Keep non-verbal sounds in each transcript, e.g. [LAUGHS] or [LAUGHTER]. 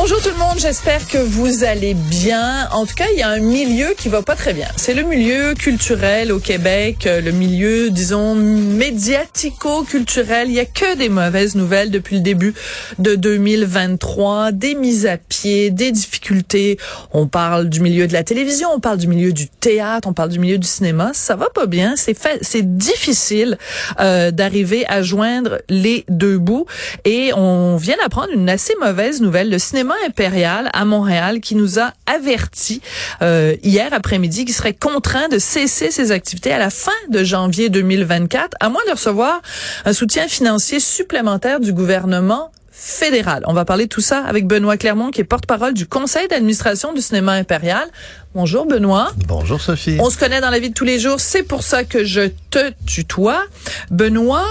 Bonjour tout le monde, j'espère que vous allez bien. En tout cas, il y a un milieu qui va pas très bien. C'est le milieu culturel au Québec, euh, le milieu, disons, médiatico-culturel. Il y a que des mauvaises nouvelles depuis le début de 2023, des mises à pied, des difficultés. On parle du milieu de la télévision, on parle du milieu du théâtre, on parle du milieu du cinéma. Ça va pas bien, c'est c'est difficile euh, d'arriver à joindre les deux bouts. Et on vient d'apprendre une assez mauvaise nouvelle. Le cinéma impérial à Montréal qui nous a averti euh, hier après-midi qu'il serait contraint de cesser ses activités à la fin de janvier 2024, à moins de recevoir un soutien financier supplémentaire du gouvernement fédéral. On va parler de tout ça avec Benoît Clermont, qui est porte-parole du conseil d'administration du cinéma impérial. Bonjour Benoît. Bonjour Sophie. On se connaît dans la vie de tous les jours, c'est pour ça que je te tutoie. Benoît,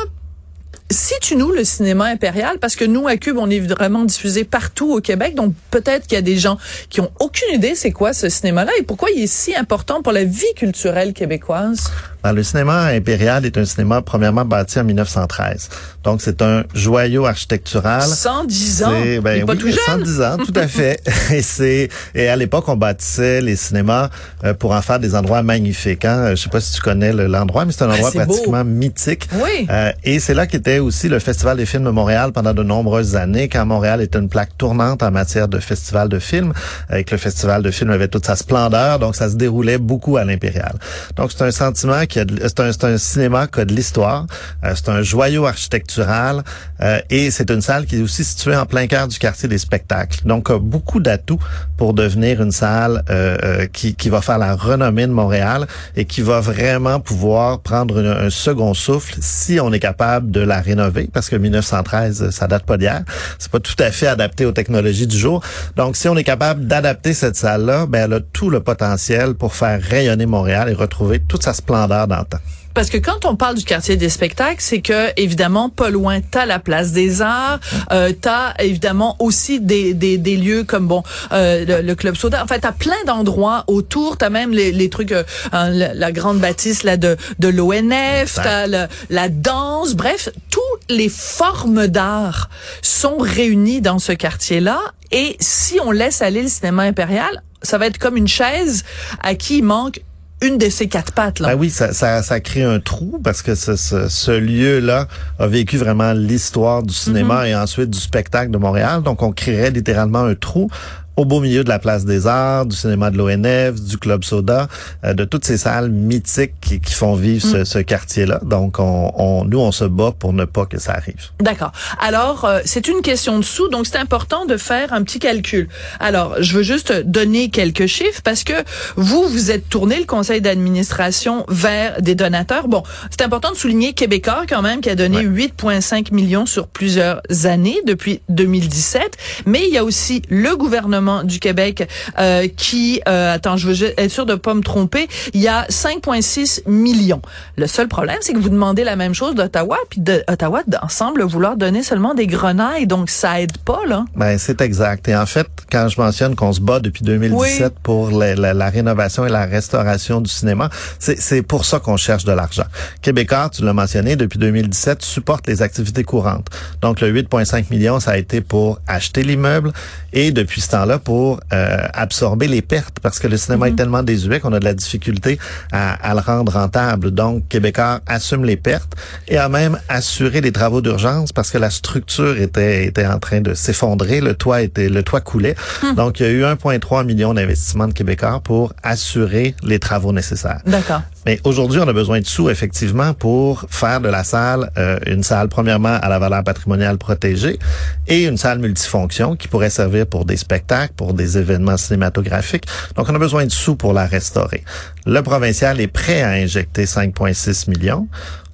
Situe-nous le cinéma impérial parce que nous à Cube on est vraiment diffusé partout au Québec donc peut-être qu'il y a des gens qui ont aucune idée c'est quoi ce cinéma-là et pourquoi il est si important pour la vie culturelle québécoise? Le cinéma impérial est un cinéma premièrement bâti en 1913. Donc c'est un joyau architectural. 110 ans? C'est ben, pas tout jeune? 110 ans, tout à [LAUGHS] fait. et c'est et à l'époque on bâtissait les cinémas euh, pour en faire des endroits magnifiques. Hein? Je sais pas si tu connais l'endroit, mais c'est un endroit pratiquement mythique. Oui. Euh, et c'est là qu'était aussi le Festival des films de Montréal pendant de nombreuses années, quand Montréal était une plaque tournante en matière de festival de films, avec le Festival de films avait toute sa splendeur, donc ça se déroulait beaucoup à l'Impérial. Donc c'est un sentiment qui c'est un, cinéma qui a de l'histoire, euh, c'est un joyau architectural euh, et c'est une salle qui est aussi située en plein cœur du quartier des spectacles. Donc a beaucoup d'atouts pour devenir une salle euh, qui, qui va faire la renommée de Montréal et qui va vraiment pouvoir prendre un second souffle si on est capable de la rénover parce que 1913 ça date pas d'hier, c'est pas tout à fait adapté aux technologies du jour. Donc si on est capable d'adapter cette salle là, ben elle a tout le potentiel pour faire rayonner Montréal et retrouver toute sa splendeur d'antan. Parce que quand on parle du quartier des spectacles, c'est que évidemment pas loin t'as la place des Arts, euh, t'as évidemment aussi des, des, des, lieux comme bon euh, le, club Soda. En fait, t'as plein d'endroits autour. T'as même les, les trucs, euh, hein, la, grande bâtisse là de de l'ONF, t'as la danse. Bref, toutes les formes d'art sont réunies dans ce quartier-là. Et si on laisse aller le cinéma impérial, ça va être comme une chaise à qui il manque une de ces quatre pattes là. Ben oui, ça, ça, ça crée un trou parce que ce, ce, ce lieu-là a vécu vraiment l'histoire du cinéma mm-hmm. et ensuite du spectacle de Montréal. Donc on créerait littéralement un trou au beau milieu de la place des Arts, du cinéma de l'ONF, du Club Soda, euh, de toutes ces salles mythiques qui, qui font vivre ce, mm. ce quartier-là. Donc, on, on, nous, on se bat pour ne pas que ça arrive. D'accord. Alors, euh, c'est une question de sous, donc c'est important de faire un petit calcul. Alors, je veux juste donner quelques chiffres parce que vous, vous êtes tourné le conseil d'administration vers des donateurs. Bon, c'est important de souligner Québécois quand même qui a donné 8,5 millions sur plusieurs années depuis 2017, mais il y a aussi le gouvernement du Québec euh, qui, euh, attends, je veux être sûr de pas me tromper, il y a 5,6 millions. Le seul problème, c'est que vous demandez la même chose d'Ottawa, puis d'Ottawa semble vouloir donner seulement des grenailles, donc ça aide pas, là. Ben, c'est exact. Et en fait, quand je mentionne qu'on se bat depuis 2017 pour la, la, rénovation et la restauration du cinéma, c'est pour ça qu'on cherche de l'argent. Québécois, tu l'as mentionné, depuis 2017, supporte les activités courantes. Donc, le 8,5 millions, ça a été pour acheter l'immeuble et depuis ce temps-là, pour euh, absorber les pertes parce que le cinéma est mhm. tellement désuet qu'on a de la difficulté à, à, le rendre rentable. Donc, Québécois assume les pertes et a même assuré les travaux d'urgence parce que la structure était, était en train de s'effondrer, le toit était le toit coulait. Hmm. Donc, il y a eu 1,3 million d'investissements de Québécois pour assurer les travaux nécessaires. D'accord. Mais aujourd'hui, on a besoin de sous, effectivement, pour faire de la salle euh, une salle, premièrement, à la valeur patrimoniale protégée et une salle multifonction qui pourrait servir pour des spectacles, pour des événements cinématographiques. Donc, on a besoin de sous pour la restaurer. Le provincial est prêt à injecter 5,6 millions.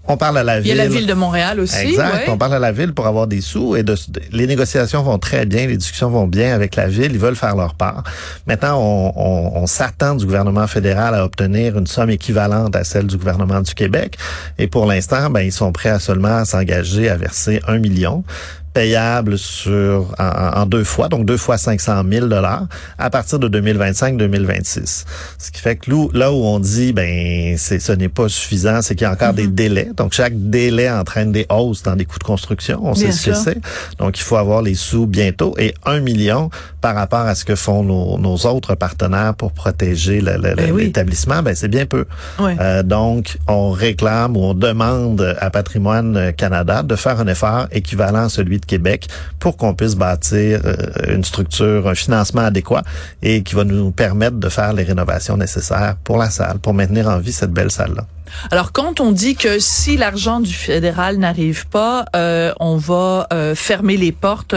On parle à la ville. Il y a la ville de Montréal aussi. Exact. On parle à la ville pour avoir des sous et de, les négociations vont très bien, les discussions vont bien avec la ville. Ils veulent faire leur part. Maintenant, on, on, on s'attend du gouvernement fédéral à obtenir une somme équivalente à celle du gouvernement du Québec. Et pour l'instant, ben, ils sont prêts à seulement s'engager à verser un million payable sur en, deux fois, donc deux fois 500 000 dollars à partir de 2025-2026. Ce qui fait que là où on dit ben c'est ce n'est pas suffisant, c'est qu'il y a encore des mm-hmm. délais. Donc chaque délai entraîne des hausses dans les coûts de construction. On sait ce que c'est. Donc il faut avoir les sous bientôt et un million par rapport à ce que font nos, nos autres partenaires pour protéger ben l'établissement. Ben c'est bien peu. Euh, donc on réclame ou on demande à Patrimoine Canada de faire un effort équivalent à celui Québec pour qu'on puisse bâtir euh, une structure, un financement adéquat et qui va nous permettre de faire les rénovations nécessaires pour la salle, pour maintenir en vie cette belle salle-là. Alors, quand on dit que si l'argent du fédéral n'arrive pas, euh, on va euh, fermer les portes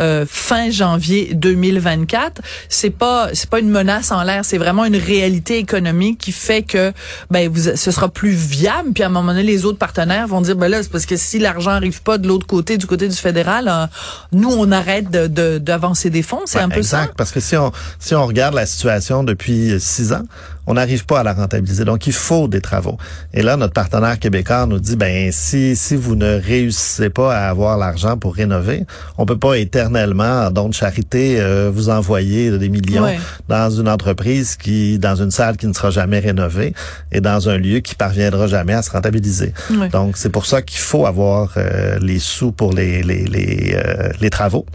euh, fin janvier 2024, c'est pas c'est pas une menace en l'air, c'est vraiment une réalité économique qui fait que ben vous, ce sera plus viable. Puis à un moment donné, les autres partenaires vont dire ben là c'est parce que si l'argent arrive pas de l'autre côté, du côté du fédéral, nous on arrête de d'avancer des fonds. C'est un peu exact, ça. Parce que si on si on regarde la situation depuis six ans, on n'arrive pas à la rentabiliser. Donc, il faut des travaux. Et là, notre partenaire québécois nous dit, ben si si vous ne réussissez pas à avoir l'argent pour rénover, on peut pas éternellement, en don de charité, euh, vous envoyer des millions dans une entreprise qui, dans une salle qui ne sera jamais rénovée et dans un lieu qui parviendra jamais à se rentabiliser. Donc, c'est pour ça qu'il faut avoir euh, les sous pour les les les, euh, les travaux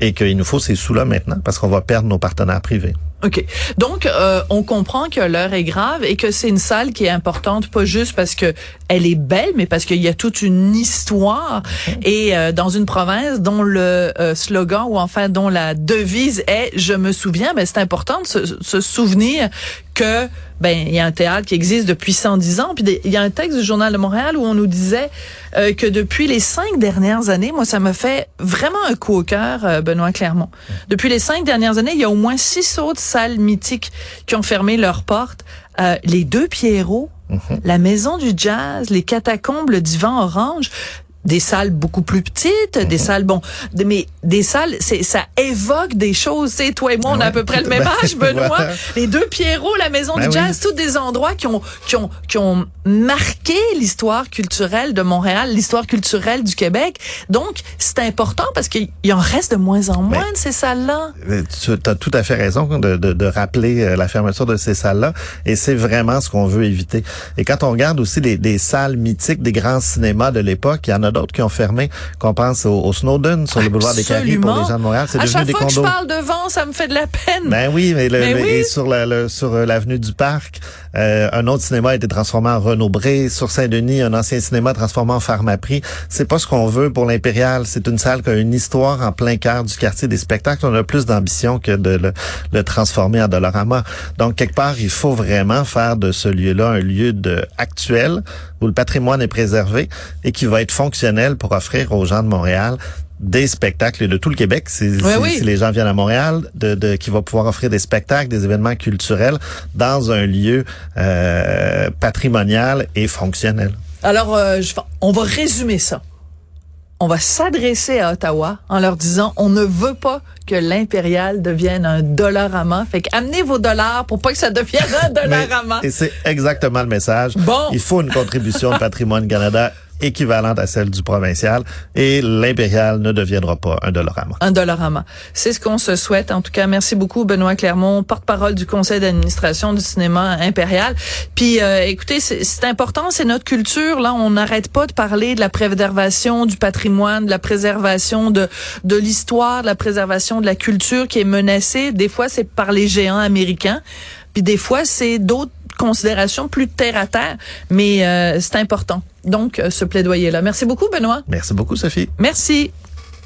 et qu'il nous faut ces sous-là maintenant parce qu'on va perdre nos partenaires privés. OK. Donc, euh, on comprend que l'heure est grave et que c'est une salle qui est importante, pas juste parce que elle est belle, mais parce qu'il y a toute une histoire. Et euh, dans une province dont le euh, slogan ou enfin dont la devise est « Je me souviens ben, c'est important de se, souvenir que ben il y a un théâtre qui existe depuis 110 ans. Puis il y a un texte du Journal de Montréal où on nous disait que depuis les cinq dernières années, moi ça me fait vraiment un coup au cœur, Benoît Clermont. Depuis les cinq dernières années, il y a au moins six autres salles mythiques qui ont fermé leurs portes. Euh, les deux Pierrots, mhm. la maison du jazz, les catacombes, le divan orange des salles beaucoup plus petites, des mhm. salles bon, mais des salles, c'est ça évoque des choses. C'est toi et moi, on a à peu près le [LAUGHS] même âge, Benoît. Les deux Pierrot, la maison du ben jazz, tous des endroits qui ont qui ont qui ont marqué l'histoire culturelle de Montréal, l'histoire culturelle du Québec. Donc c'est important parce qu'il en reste de moins en moins de ces salles-là. Tu as tout à fait raison de, de, de rappeler euh, la fermeture de ces salles-là, et c'est vraiment ce qu'on veut éviter. Et quand on regarde aussi les, des salles mythiques des grands cinémas de l'époque, il y en a d'autres qui ont fermé, qu'on pense au, Snowden sur le boulevard des Carrés pour les gens de Montréal. C'est devenu des fois que je parle de vent, ça me fait de la peine. Ben oui, mais, le, Et sur la, sur euh, l'avenue du Parc, euh, un autre cinéma a été transformé en Renaud Bré. Sur Saint-Denis, un ancien cinéma transformé en Pharmaprix. C'est pas ce qu'on veut pour l'Impérial. C'est une salle qui a une histoire en plein cœur du quartier des spectacles. On a plus d'ambition que de le, le, transformer en Dolorama. Donc, quelque part, il faut vraiment faire de ce lieu-là un lieu de actuel où le patrimoine est préservé et qui va être fonctionnel pour offrir aux gens de Montréal des spectacles de tout le Québec, si, les gens viennent à Montréal, de, qui va pouvoir offrir des spectacles, des événements culturels dans un lieu euh, patrimonial et fonctionnel. Alors, euh, on va résumer ça. On va s'adresser à Ottawa en leur disant on ne veut pas que l'impérial devienne un dollarama. Fait amenez vos dollars pour pas que ça devienne un [LAUGHS] dollarama. et c'est exactement le message. Bon. Il faut une contribution de Patrimoine Canada équivalente à celle du provincial et l'impérial ne deviendra pas un dollarama. Un dollarama. C'est ce qu'on se souhaite. En tout cas, merci beaucoup Benoît Clermont, porte-parole du conseil d'administration du cinéma impérial. Puis euh, écoutez, c'est important, c'est notre culture. Là, on n'arrête pas de parler de la préservation du patrimoine, de la préservation de, de l'histoire, de la préservation de la culture qui est menacée. Des fois, c'est par les géants américains. Puis des fois, c'est d'autres considérations plus terre à terre, mais euh, c'est important. Donc, euh, ce plaidoyer-là. Merci beaucoup, Benoît. Merci beaucoup, Sophie. Merci.